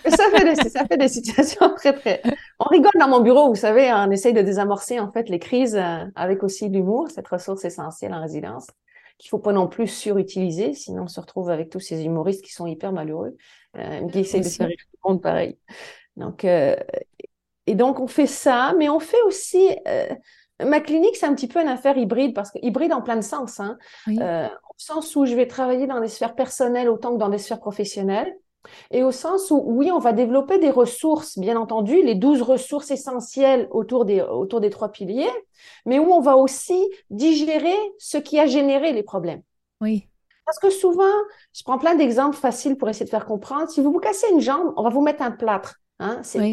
ça fait des, ça fait des situations très, très. On rigole dans mon bureau, vous savez, hein, on essaye de désamorcer en fait les crises euh, avec aussi l'humour, cette ressource essentielle en résilience, qu'il faut pas non plus surutiliser, sinon on se retrouve avec tous ces humoristes qui sont hyper malheureux, euh, qui essayent de faire rire tout le monde pareil. Donc, euh, et donc on fait ça, mais on fait aussi. euh, ma clinique, c'est un petit peu une affaire hybride, parce que hybride en plein de sens, hein, oui. euh, au sens où je vais travailler dans des sphères personnelles autant que dans des sphères professionnelles. Et au sens où, oui, on va développer des ressources, bien entendu, les 12 ressources essentielles autour des, autour des trois piliers, mais où on va aussi digérer ce qui a généré les problèmes. oui. Parce que souvent, je prends plein d'exemples faciles pour essayer de faire comprendre. Si vous vous cassez une jambe, on va vous mettre un plâtre. Hein? C'est, Oui.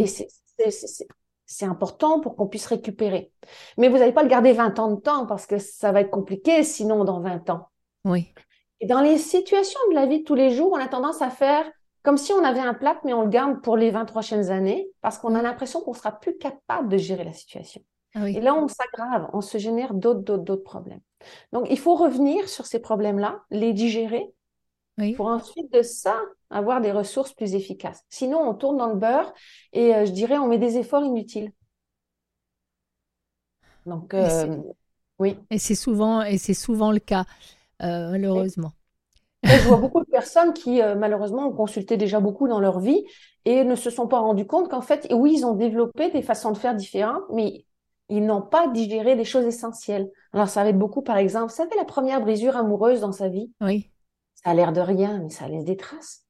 C'est, important pour qu'on puisse récupérer. Mais vous n'allez pas le garder 20 ans de temps parce que ça va être compliqué sinon dans 20 ans. Oui, Et dans les situations de la vie de tous les jours, on a tendance à faire comme si on avait un plâtre, mais on le garde pour les 20 prochaines années parce qu'on a l'impression qu'on sera plus capable de gérer la situation. ah oui. Et là, on s'aggrave, on se génère d'autres, d'autres, d'autres problèmes. Donc, il faut revenir sur ces problèmes-là, les digérer Oui. pour ensuite de ça avoir des ressources plus efficaces. Sinon, on tourne dans le beurre et euh, je dirais on met des efforts inutiles. Donc, Et c'est- euh, oui. Et c'est souvent, et c'est souvent le cas, euh, malheureusement. Je vois beaucoup de personnes qui, malheureusement, ont consulté déjà beaucoup dans leur vie et ne se sont pas rendus compte qu'en fait, oui, ils ont développé des façons de faire différentes, mais ils n'ont pas digéré des choses essentielles. Alors, ça va être beaucoup, par exemple, vous savez, la première brisure amoureuse dans sa vie, Oui. Ça a l'air de rien, mais ça laisse des traces,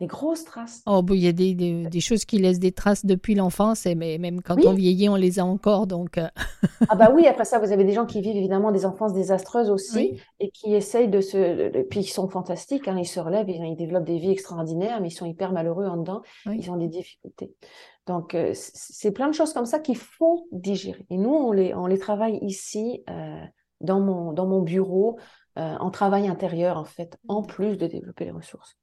des grosses traces. Oh, bon, il y a des, des, des choses qui laissent des traces depuis l'enfance, et mais même quand Oui. on vieillit, on les a encore. Donc, euh, *laughs* Ah bah oui, après ça, vous avez des gens qui vivent évidemment des enfances désastreuses aussi Oui. et qui essayent de se... Puis ils sont fantastiques, hein, ils se relèvent, ils, ils développent des vies extraordinaires, mais ils sont hyper malheureux en dedans, Oui. ils ont des difficultés. Donc euh, c'est plein de choses comme ça qu'il faut digérer. Et nous, on les, on les travaille ici, euh, dans mon, dans mon bureau, euh, en travail intérieur en fait, en plus de développer les ressources.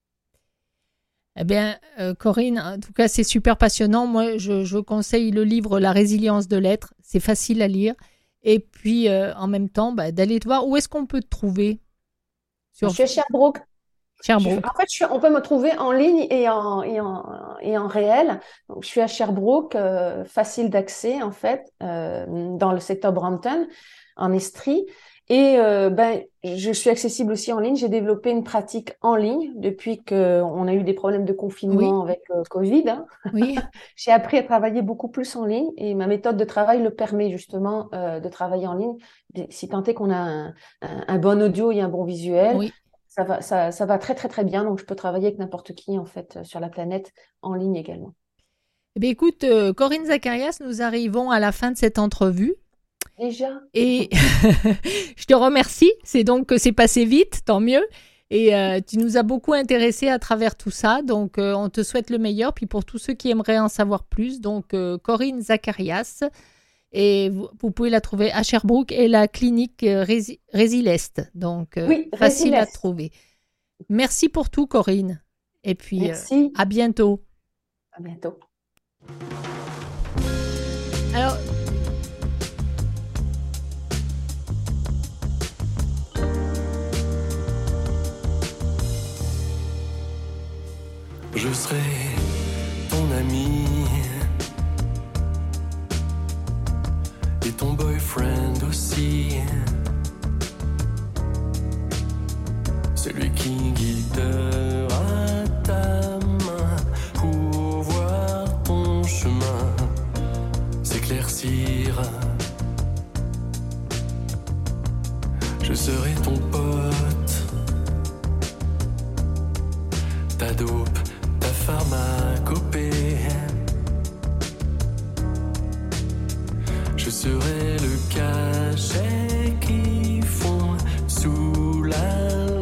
eh bien, euh, Corinne, en tout cas, c'est super passionnant. Moi, je, je conseille le livre La résilience de l'être. C'est facile à lire. Et puis, euh, en même temps, bah, d'aller te voir où est-ce qu'on peut te trouver? Sur Je suis à Sherbrooke. Je Sherbrooke. en fait, je suis- on peut me trouver en ligne et en, et en, et en réel. Donc, je suis à Sherbrooke, euh, facile d'accès en fait, euh, dans le secteur Brampton, en Estrie. Et euh, ben, je suis accessible aussi en ligne. J'ai développé une pratique en ligne depuis qu'on a eu des problèmes de confinement avec euh, Covid. hein. Oui, *laughs* J'ai appris à travailler beaucoup plus en ligne et ma méthode de travail le permet justement euh, de travailler en ligne. Si tant est qu'on a un, un- un bon audio et un bon visuel, oui. ça va, ça, ça va très très très bien. Donc je peux travailler avec n'importe qui en fait euh, sur la planète en ligne également. Eh bien, écoute, Corinne Zacharias, nous arrivons à la fin de cette entrevue. Déjà, Et *laughs* je te remercie. C'est donc que c'est passé vite, tant mieux. Et euh, tu nous as beaucoup intéressés à travers tout ça. Donc, euh, on te souhaite le meilleur. Puis pour tous ceux qui aimeraient en savoir plus, donc euh, Corinne Zacharias. Et vous, vous pouvez la trouver à Sherbrooke et la clinique Rési- Résilest. Donc, Oui, facile à trouver. Merci pour tout, Corinne. Et puis, merci. à bientôt. À bientôt. Alors, Je serai ton ami et ton boyfriend aussi. Celui qui guidera ta main pour voir ton chemin s'éclaircir. Je serai ton pote, ta dope, pharmacopée. Je serai le cachet qui fond sous la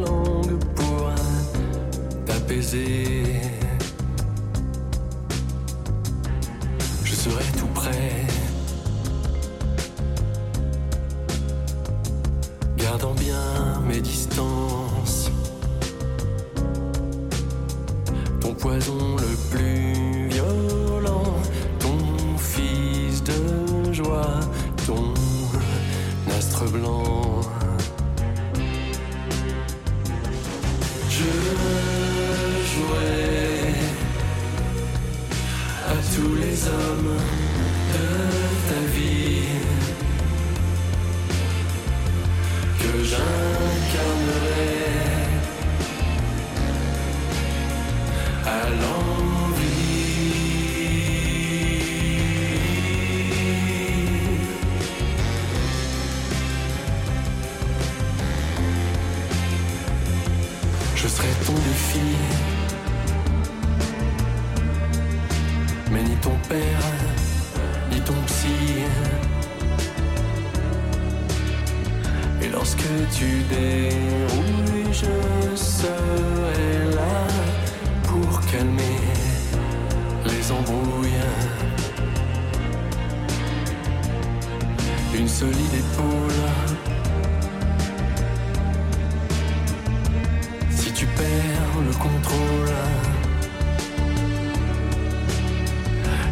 langue pour t'apaiser.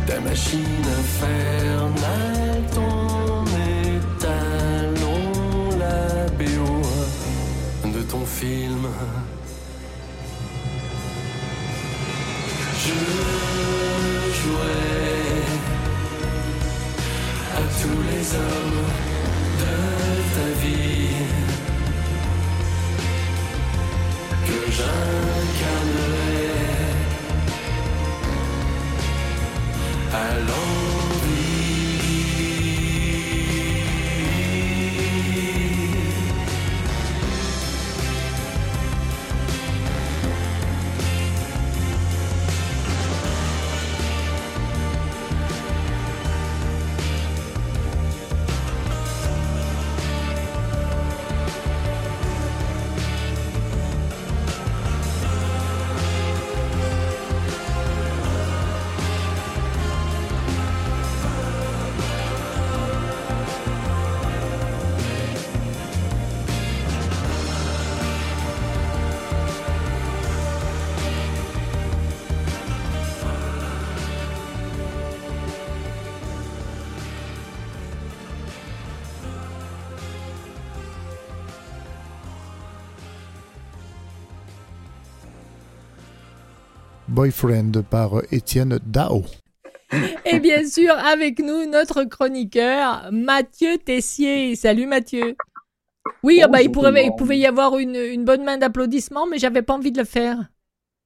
Ta machine infernale, ton étalon, la BO de ton film. Je jouerai à tous les hommes de ta vie Boyfriend par Étienne Dao. Et bien sûr, avec nous, notre chroniqueur, Mathieu Tessier. Salut Mathieu. Oui, ah bah, il, pourrait, pouvait y avoir une, une bonne main d'applaudissements, mais j'avais pas envie de le faire.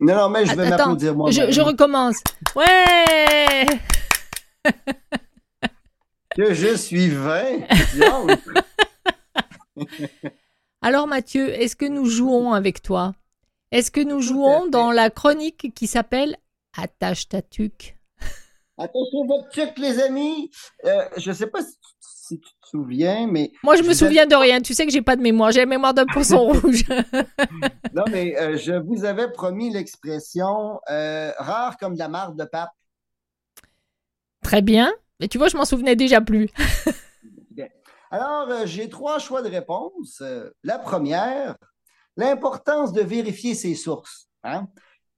Non, non, mais je vais Attends, m'applaudir moi je, je recommence. Ouais Que je suis vain. *laughs* Alors Mathieu, est-ce que nous jouons avec toi? Est-ce que nous jouons dans la chronique qui s'appelle Attache ta tuque? Attention votre tuque, les amis. Euh, je sais pas si tu, si tu te souviens, mais. Moi, je me vous souviens de rien. Tu sais que j'ai pas de mémoire. J'ai la mémoire d'un poisson *laughs* rouge. Non, mais euh, je vous avais promis l'expression euh, rare comme de la marde de pape. Très bien. Mais tu vois, je m'en souvenais déjà plus. Alors, j'ai trois choix de réponse. La première, l'importance de vérifier ses sources. hein?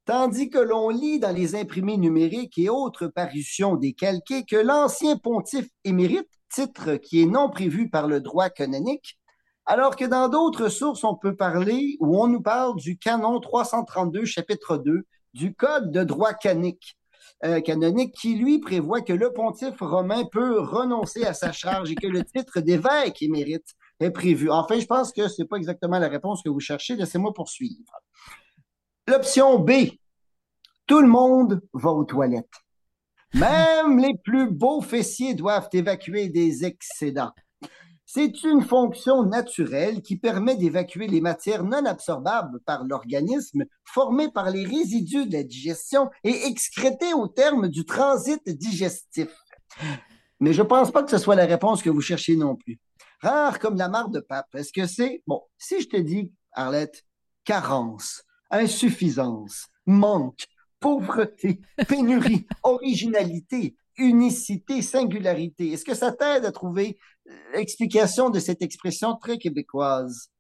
Tandis que l'on lit dans les imprimés numériques et autres parutions décalquées que l'ancien pontife émérite, titre qui est non prévu par le droit canonique, alors que dans d'autres sources, on peut parler ou on nous parle du canon 332, chapitre 2 du Code de droit euh, canonique qui, lui, prévoit que le pontife romain peut renoncer à sa charge et que le titre d'évêque émérite Enfin, je pense que c'est pas exactement la réponse que vous cherchez. Laissez-moi poursuivre. L'option B. Tout le monde va aux toilettes. Même les plus beaux fessiers doivent évacuer des excédents. C'est une fonction naturelle qui permet d'évacuer les matières non absorbables par l'organisme formées par les résidus de la digestion et excrétées au terme du transit digestif. Mais je ne pense pas que ce soit la réponse que vous cherchez non plus. Rare comme la marde de pape. Est-ce que c'est, bon, si je te dis, Arlette, carence, insuffisance, manque, pauvreté, *laughs* pénurie, originalité, unicité, singularité. Est-ce que ça t'aide à trouver l'explication de cette expression très québécoise?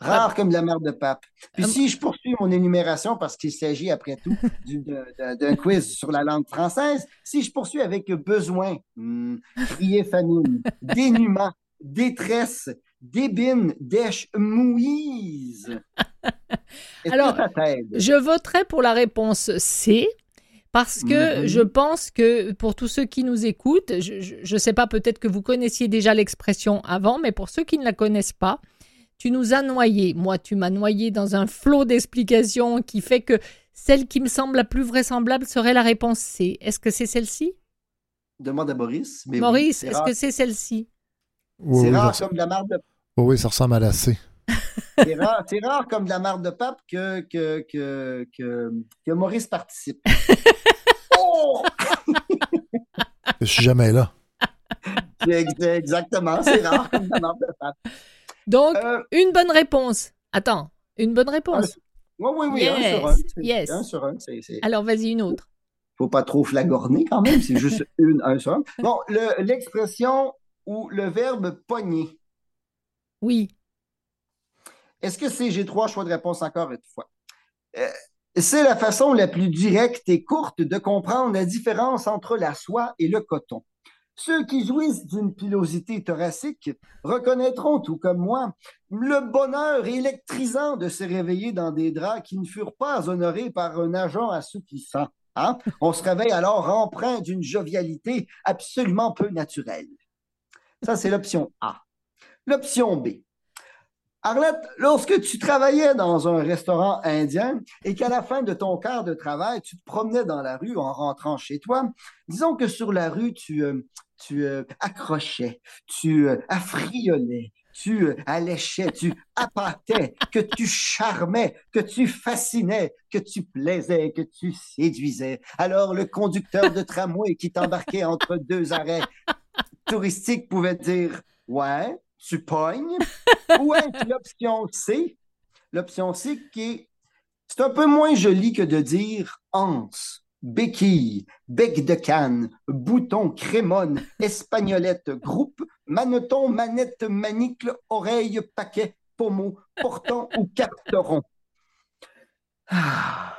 Rare comme la mère de pape. Puis si je poursuis mon énumération, parce qu'il s'agit après tout d'un quiz sur la langue française, si je poursuis avec besoin, hmm, crier famine, dénuement, détresse, débine, dèche, mouise. *laughs* Alors? Je voterai pour la réponse C. Parce que Mhm. je pense que pour tous ceux qui nous écoutent, je ne sais pas, peut-être que vous connaissiez déjà l'expression avant, mais pour ceux qui ne la connaissent pas, tu nous as noyés. Moi, tu m'as noyé dans un flot d'explications qui fait que celle qui me semble la plus vraisemblable serait la réponse C. Est-ce que c'est celle-ci? Demande à Boris. mais Maurice, est-ce que c'est celle-ci? Oui, C'est oui, rare comme de la marde de oui, oui, ça ressemble à la C. c'est rare, c'est rare comme de la marde de pape que, que, que, que, que Maurice participe. *laughs* oh! Je suis jamais là. Exactement, c'est rare comme de la marde de pape. Donc, Euh, une bonne réponse. Attends, une bonne réponse. oui, oui, oui, un sur un. yes. Un sur un, c'est, c'est- Alors, vas-y, une autre. faut pas trop flagorner quand même, c'est juste une, un sur un. Bon, le- l'expression ou le verbe pogner? Oui. Est-ce que c'est, j'ai trois choix de réponse encore une fois. Euh, c'est la façon la plus directe et courte de comprendre la différence entre la soie et le coton. Ceux qui jouissent d'une pilosité thoracique reconnaîtront, tout comme moi, le bonheur électrisant de se réveiller dans des draps qui ne furent pas honorés par un agent assouplissant. hein? On se réveille alors empreint d'une jovialité absolument peu naturelle. Ça, c'est l'option A. L'option B. Arlette, lorsque tu travaillais dans un restaurant indien et qu'à la fin de ton quart de travail, tu te promenais dans la rue en rentrant chez toi, disons que sur la rue, tu, euh, euh, accrochais, tu euh, affriolais, tu alléchais, tu appâtais, que tu charmais, que tu fascinais, que tu plaisais, que tu séduisais. Alors le conducteur de tramway qui t'embarquait entre deux arrêts touristiques pouvait dire Ouais, tu pognes. Ou l'option C? L'option C qui est c'est un peu moins joli que de dire anse, béquille, bec de canne, bouton, crémone, espagnolette, groupe, maneton, manette, manicle, oreille, paquet, pommeau, portant ou carteron. Ah,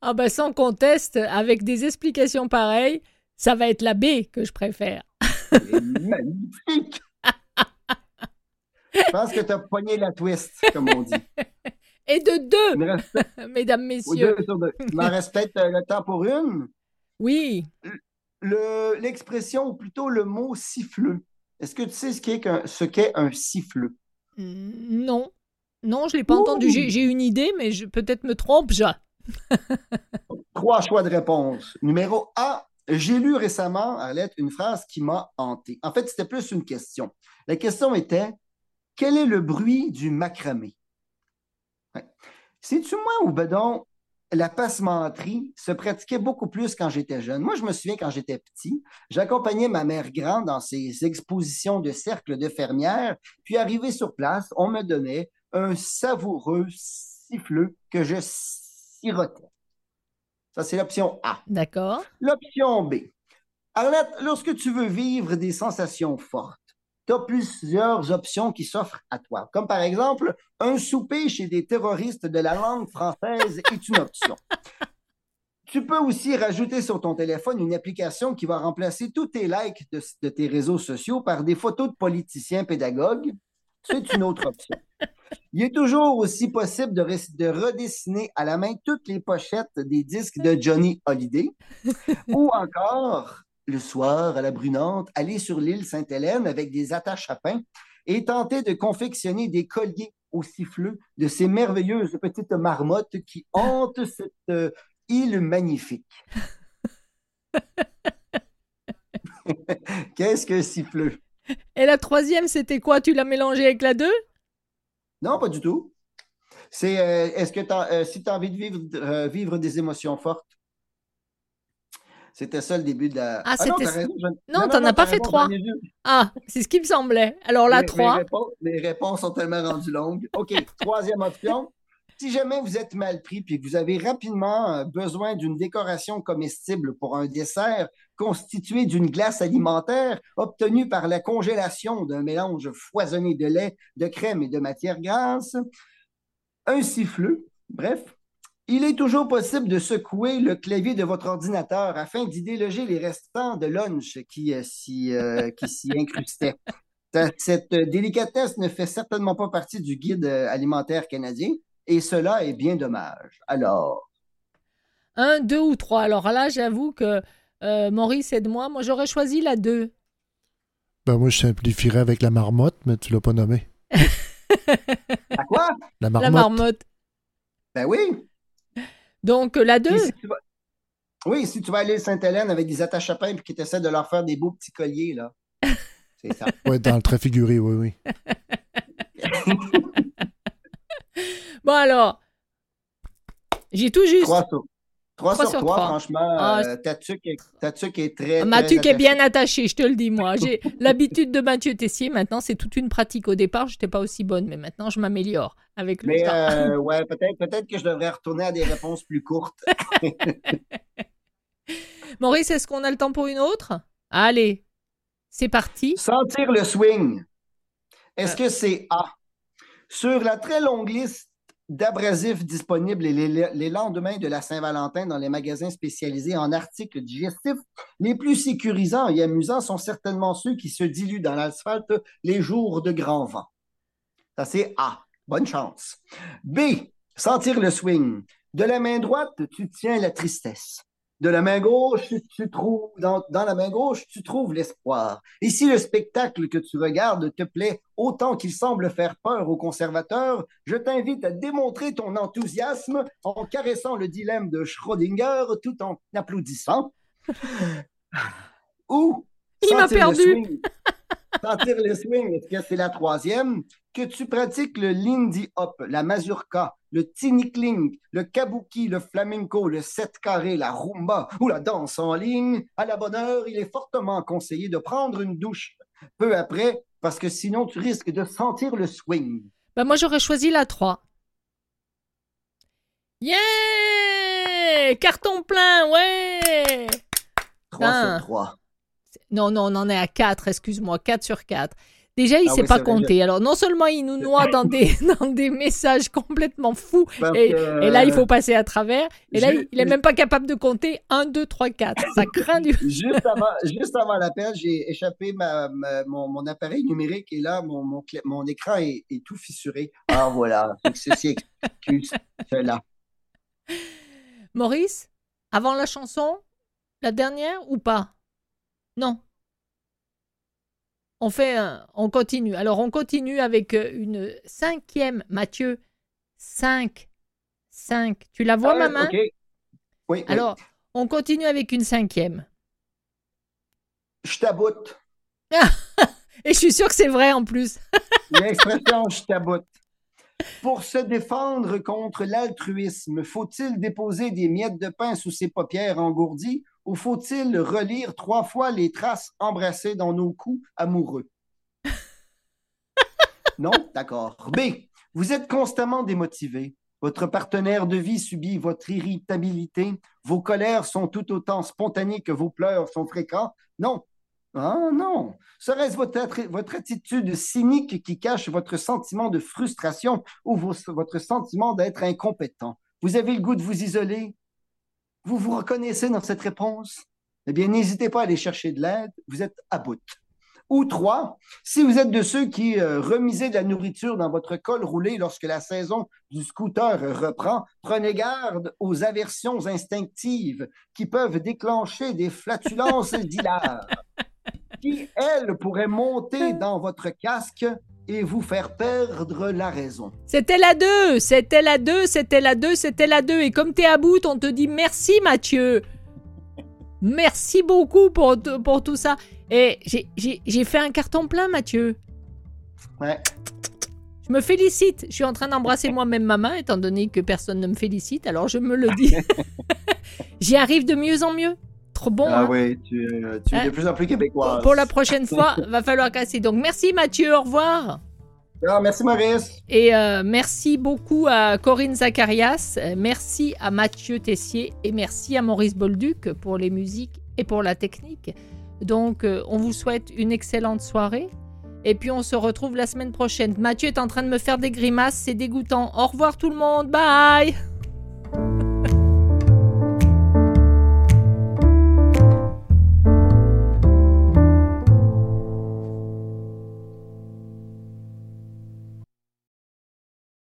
Ah bah sans conteste, avec des explications pareilles, ça va être la B que je préfère. Magnifique! Je pense que tu as pogné la twist, comme on dit. Et de deux, reste *laughs* mesdames, messieurs. deux deux. Il m'en reste peut-être euh, le temps pour une. Oui, Le- L'expression, ou plutôt le mot siffleux. Est-ce que tu sais ce qu'est ce un siffleux? Non. Non, je l'ai pas Ouh. entendu. J'ai j'ai une idée, mais je peut-être me trompe. Je... Trois choix de réponse. Numéro A, j'ai lu récemment, Arlette, une phrase qui m'a hanté. En fait, c'était plus une question. La question était quel est le bruit du macramé? Ouais. Sais-tu moi ou donc, la passementerie se pratiquait beaucoup plus quand j'étais jeune. Moi, je me souviens quand j'étais petit, j'accompagnais ma mère grande dans ses expositions de cercle de fermières, puis arrivé sur place, on me donnait un savoureux siffleux que je sirotais. Ça, c'est l'option A. D'accord. L'option B. Arlette, lorsque tu veux vivre des sensations fortes, tu as plusieurs options qui s'offrent à toi. Comme par exemple, un souper chez des terroristes de la langue française est une option. Tu peux aussi rajouter sur ton téléphone une application qui va remplacer tous tes likes de, de tes réseaux sociaux par des photos de politiciens pédagogues. C'est une autre option. Il est toujours aussi possible de, redessiner à la main toutes les pochettes des disques de Johnny Hallyday. *laughs* Ou encore, le soir, à la brunante, aller sur l'île Sainte-Hélène avec des attaches à pain et tenter de confectionner des colliers au siffleux de ces merveilleuses petites marmottes qui hantent *laughs* cette euh, île magnifique. *laughs* Qu'est-ce qu'un siffleux? Et la troisième, c'était quoi? Tu l'as mélangée avec la 2 Non, pas du tout. C'est euh, est-ce que t'as- euh, si tu as envie de vivre, euh, vivre des émotions fortes? C'était ça le début de la. Ah, non, raison, je- Non, t'en as pas fait trois. Ah, c'est ce qui me semblait. Alors la Mes- mes 3. réponses- Mes réponses sont tellement rendues longues. OK, troisième option. Si jamais vous êtes mal pris puis que vous avez rapidement euh, besoin d'une décoration comestible pour un dessert constitué d'une glace alimentaire obtenue par la congélation d'un mélange foisonné de lait, de crème et de matière grasse, un siffleux, bref, il est toujours possible de secouer le clavier de votre ordinateur afin d'y déloger les restants de lunch qui, euh, s'y, euh, *laughs* s'y incrustaient. Ta- Cette délicatesse ne fait certainement pas partie du guide alimentaire canadien et cela est bien dommage. Alors, Un, deux ou trois. Alors là, j'avoue que euh, Maurice, aide-moi. Moi, j'aurais choisi la 2. Ben, moi, je simplifierais avec la marmotte, mais tu l'as pas nommé. à *laughs* quoi? La La marmotte. marmotte. Ben oui. Donc euh, la 2. Et si tu vas- Oui, si tu vas aller à Sainte-Hélène avec des attaches à pain et que tu essaies de leur faire des beaux petits colliers, là. *laughs* C'est ça. Ouais, dans le trait figuré, oui, oui. *laughs* Bon alors, j'ai tout juste. 3 sur, trois Trois sur sur 3, trois. franchement, Ah, euh, ta tuque est, est très. Mathieu très qui est bien attaché, je te le dis moi. J'ai *laughs* l'habitude de Mathieu Tessier. Maintenant, c'est toute une pratique. Au départ, je n'étais pas aussi bonne, mais maintenant, je m'améliore avec le Mais temps. euh, *laughs* ouais, peut-être que je devrais retourner à des réponses plus courtes. *laughs* Maurice, est-ce qu'on a le temps pour une autre? Allez, c'est parti. Sentir le swing. Est-ce que c'est A? Sur la très longue liste d'abrasifs disponibles les, les lendemains de la Saint-Valentin dans les magasins spécialisés en articles digestifs, les plus sécurisants et amusants sont certainement ceux qui se diluent dans l'asphalte les jours de grand vent. Ça, c'est A. Bonne chance. B. Sentir le swing. De la main droite, tu tiens la tristesse. De la main gauche, tu trouves, dans, dans la main gauche, tu trouves l'espoir. Et si le spectacle que tu regardes te plaît autant qu'il semble faire peur aux conservateurs, je t'invite à démontrer ton enthousiasme en caressant le dilemme de Schrödinger tout en applaudissant. *laughs* Ou Il m'a perdu. *laughs* Sentir le swing, est-ce que c'est la troisième? Que tu pratiques le Lindy Hop, la mazurka, le tinikling, le kabuki, le flamenco, le sept carré, la rumba ou la danse en ligne, à la bonne heure, il est fortement conseillé de prendre une douche peu après parce que sinon tu risques de sentir le swing. Bah, moi, j'aurais choisi la 3. Yeah Carton plein, ouais 3 Ah. sur 3. Non, non, on en est à 4, excuse-moi, 4 sur 4. Déjà, il Ah sait oui, pas compter. Alors, non seulement il nous noie dans des, *laughs* dans des messages complètement fous, et, là, il faut passer à travers. Et là, il est même pas capable de compter 1, 2, 3, 4. Ça *laughs* craint du... Juste *laughs* avant, juste avant l'appel, j'ai échappé ma, ma- mon, mon appareil numérique et là, mon, mon, mon écran est, est tout fissuré. Ah voilà, que ceci excuse cela. Maurice, avant la chanson, la dernière ou pas? Non. On fait un- on continue. Alors on continue avec euh, une cinquième, Mathieu. 5. 5. Tu la vois, Ah, ma main. Oui, oui. Alors, on continue avec une cinquième. je taboute. *laughs* Et je suis sûre que c'est vrai en plus. *laughs* L'expression je taboute. Pour se défendre contre l'altruisme, faut-il déposer des miettes de pain sous ses paupières engourdies ou faut-il relire trois fois les traces embrassées dans nos coups amoureux? *laughs* Non? D'accord. B. Vous êtes constamment démotivé. Votre partenaire de vie subit votre irritabilité. Vos colères sont tout autant spontanées que vos pleurs sont fréquents. Non. Ah non. Serait-ce votre, votre attitude cynique qui cache votre sentiment de frustration ou vos- votre sentiment d'être incompétent? Vous avez le goût de vous isoler? Vous vous reconnaissez dans cette réponse? Eh bien, n'hésitez pas à aller chercher de l'aide. Vous êtes à bout. Ou trois, si vous êtes de ceux qui euh, remisaient de la nourriture dans votre col roulé lorsque la saison du scooter reprend, prenez garde aux aversions instinctives qui peuvent déclencher des flatulences *laughs* d'hilaire, qui, elles, pourraient monter *laughs* dans votre casque et vous faire perdre la raison. C'était la 2, c'était la 2, c'était la 2, c'était la 2. Et comme t'es à bout, on te dit merci Mathieu. *laughs* Merci beaucoup pour, pour tout ça. Et j'ai fait un carton plein Mathieu. Ouais. Je me félicite. Je suis en train d'embrasser *laughs* moi-même ma main, étant donné que personne ne me félicite, alors je me le dis. *laughs* J'y arrive de mieux en mieux. Trop bon. ah hein. oui, tu, euh, tu es Hein? de plus en plus québécoise. Pour la prochaine fois, *laughs* va falloir casser. Donc merci Mathieu, au revoir. Ah, merci Maurice. Et euh, merci beaucoup à Corinne Zacharias, euh, merci à Mathieu Tessier et merci à Maurice Bolduc pour les musiques et pour la technique. Donc euh, on vous souhaite une excellente soirée et puis on se retrouve la semaine prochaine. Mathieu est en train de me faire des grimaces, c'est dégoûtant. Au revoir tout le monde, bye